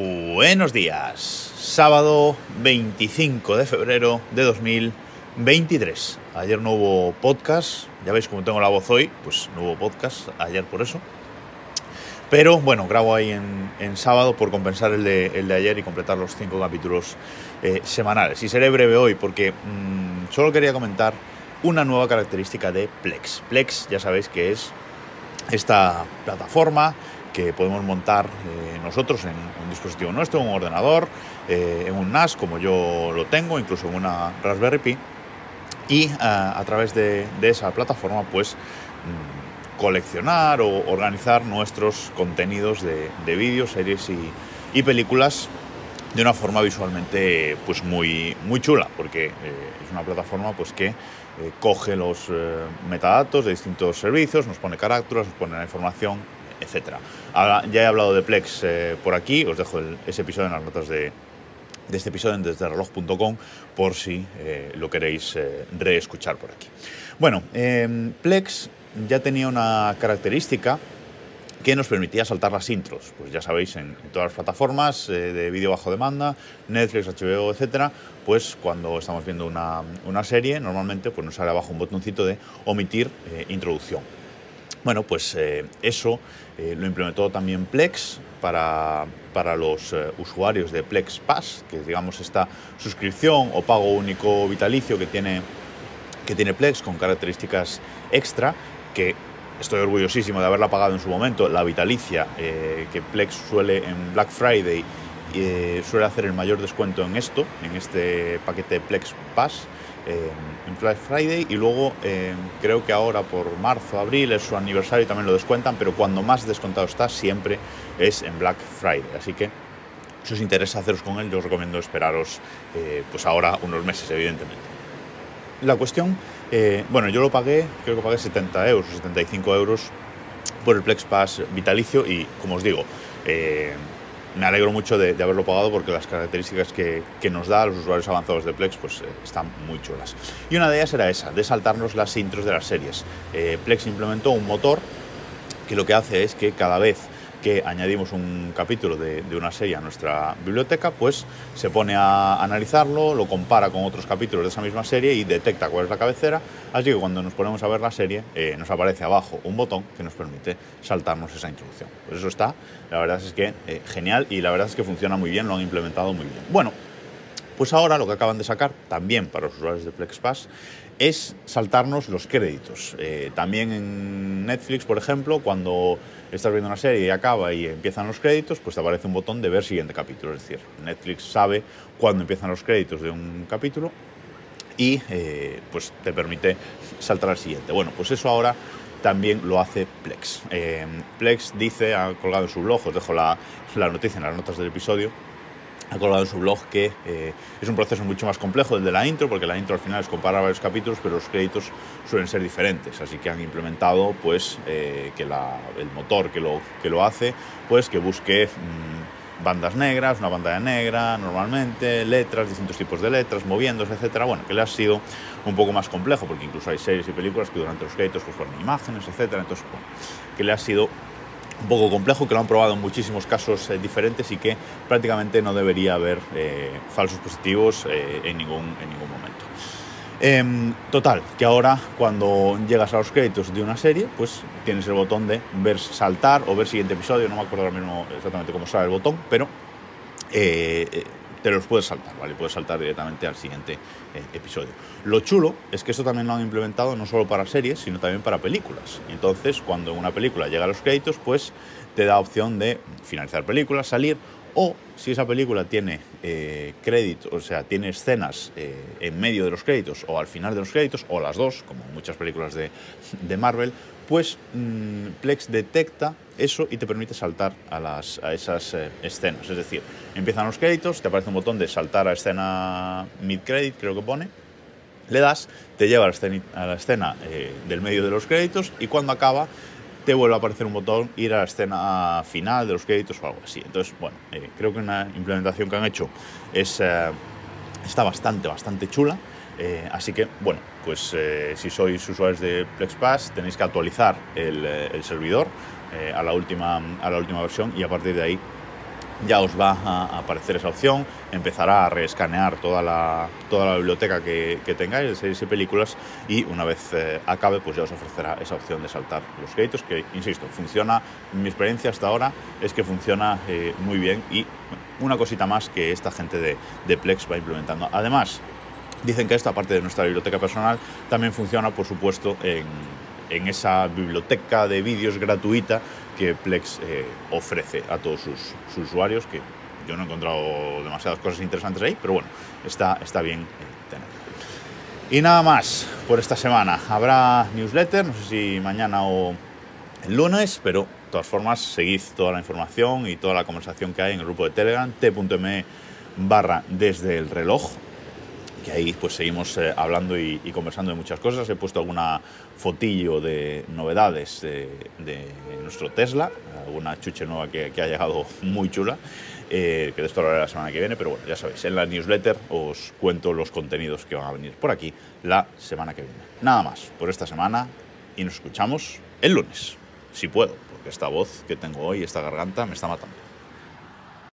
Buenos días, sábado 25 de febrero de 2023. Ayer no hubo podcast, ya veis cómo tengo la voz hoy, pues no hubo podcast ayer por eso. Pero bueno, grabo ahí en, sábado por compensar el de, el de, ayer y completar los cinco capítulos eh, semanales. Y seré breve hoy porque mm, solo quería comentar una nueva característica de Plex. Plex ya sabéis que es esta plataforma que podemos montar eh, nosotros en un dispositivo nuestro, en un ordenador, eh, en un NAS como yo lo tengo, incluso en una Raspberry Pi, y eh, a través de, esa plataforma pues mm, coleccionar o organizar nuestros contenidos de, vídeos, series y, películas de una forma visualmente pues muy, muy chula, porque es una plataforma pues que coge los metadatos de distintos servicios, nos pone carácteres, nos pone la información etc. ya he hablado de Plex eh, por aquí, os dejo ese episodio en las notas de, este episodio en desdereloj.com por si eh, lo queréis eh, reescuchar por aquí. Bueno, em, Plex ya tenía una característica que nos permitía saltar las intros. Pues ya sabéis, en, todas las plataformas de vídeo bajo demanda, Netflix, HBO, etcétera, pues cuando estamos viendo una, serie, normalmente pues nos sale abajo un botoncito de omitir introducción. Bueno, pues eso eh, lo implementó también Plex para, para los eh, usuarios de Plex Pass, que es digamos esta suscripción o pago único vitalicio que tiene, que tiene Plex con características extra, que estoy orgullosísimo de haberla pagado en su momento, la vitalicia, eh, que Plex suele en Black Friday suele hacer el mayor descuento en esto, en este paquete Plex Pass en Black Friday y luego eh, creo que ahora por marzo, abril es su aniversario y también lo descuentan, pero cuando más descontado está siempre es en Black Friday. Así que si os interesa haceros con él, yo os recomiendo esperaros eh, pues ahora unos meses, evidentemente. La cuestión, eh, bueno, yo lo pagué, creo que pagué 70 euros, 75 euros por el Plex Pass vitalicio y como os digo, me alegro mucho de, haberlo pagado porque las características que, nos da a los usuarios avanzados de Plex pues, eh, están muy chulas. Y una de ellas era esa, de saltarnos las intros de las series. Eh, Plex implementó un motor que lo que hace es que cada vez que añadimos un capítulo de, una serie a nuestra biblioteca, pues se pone a analizarlo, lo compara con otros capítulos de esa misma serie y detecta cuál es la cabecera. Así que cuando nos ponemos a ver la serie, eh, nos aparece abajo un botón que nos permite saltarnos esa introducción. Pues eso está, la verdad es que eh, genial y la verdad es que funciona muy bien, lo han implementado muy bien. Bueno, pues ahora lo que acaban de sacar, también para los usuarios de PlexPass, es saltarnos los créditos. Eh, también en Netflix, por ejemplo, cuando estás viendo una serie y acaba y empiezan los créditos, pues te aparece un botón de ver siguiente capítulo. Es decir, Netflix sabe cuándo empiezan los créditos de un capítulo y eh, pues te permite saltar al siguiente. Bueno, pues eso ahora también lo hace Plex. Eh, Plex dice, ha colgado en su blog, os dejo la, la noticia en las notas del episodio, ha colgado en su blog que eh, es un proceso mucho más complejo del de la intro, porque la intro al final es comparar varios capítulos, pero los créditos suelen ser diferentes, así que han implementado pues eh, que el motor que lo, que lo hace, pues que busque mm, bandas negras, una pantalla negra normalmente, letras, distintos tipos de letras, moviéndose, etcétera. Bueno, que le ha sido un poco más complejo, porque incluso hay series y películas que durante los créditos pues ponen imágenes, etcétera. Entonces, que le ha sido un poco complejo, que lo han probado en muchísimos casos eh, diferentes y que prácticamente no debería haber eh, falsos positivos eh, en, ningún, en ningún momento. Em, total, que ahora cuando llegas a los créditos de una serie, pues tienes el botón de ver saltar o ver siguiente episodio, no me acuerdo ahora mismo exactamente cómo sale el botón, pero te los puedes saltar, ¿vale? Puedes saltar directamente al siguiente eh, episodio. Lo chulo es que esto también lo han implementado no solo para series, sino también para películas. Entonces, cuando una película llega a los créditos, pues te da opción de finalizar película, salir, o si esa película tiene eh, créditos, o sea, tiene escenas eh, en medio de los créditos o al final de los créditos, o las dos, como muchas películas de Marvel, pues Plex detecta eso y te permite saltar a, las, a esas eh, escenas. Es decir, empiezan los créditos, te aparece un botón de saltar a escena mid-credit, creo que pone, le das, te lleva a la escena, a la escena eh, del medio de los créditos y cuando acaba te vuelve a aparecer un botón ir a la escena final de los créditos o algo así. Entonces, bueno, eh, creo que una implementación que han hecho es, está bastante, bastante chula. Eh, así que, bueno, pues eh, si sois usuarios de PlexPass tenéis que actualizar el, eh, servidor a, la última, a la última versión y a partir de ahí ya os va a aparecer esa opción, empezará a reescanear toda la, toda la biblioteca que, tengáis de series y películas y una vez eh, acabe pues ya os ofrecerá esa opción de saltar los créditos que, insisto, funciona, mi experiencia hasta ahora es que funciona eh, muy bien y una cosita más que esta gente de, de Plex va implementando. Además, dicen que esta parte de nuestra biblioteca personal también funciona, por supuesto, en, esa biblioteca de vídeos gratuita que Plex eh, ofrece a todos sus, usuarios, que yo no he encontrado demasiadas cosas interesantes ahí, pero bueno, está, está bien eh, tenerlo. Y nada más por esta semana. Habrá newsletter, no sé si mañana o el lunes, pero de todas formas seguid toda la información y toda la conversación que hay en el grupo de Telegram, t.me desde el reloj, que ahí pues seguimos eh, hablando y, conversando de muchas cosas. He puesto alguna fotillo de novedades de, nuestro Tesla, alguna chuche nueva que, ha llegado muy chula, eh, que de esto hablaré la semana que viene, pero bueno, ya sabéis, en la newsletter os cuento los contenidos que van a venir por aquí la semana que viene. Nada más por esta semana y nos escuchamos el lunes, si puedo, porque esta voz que tengo hoy, esta garganta, me está matando.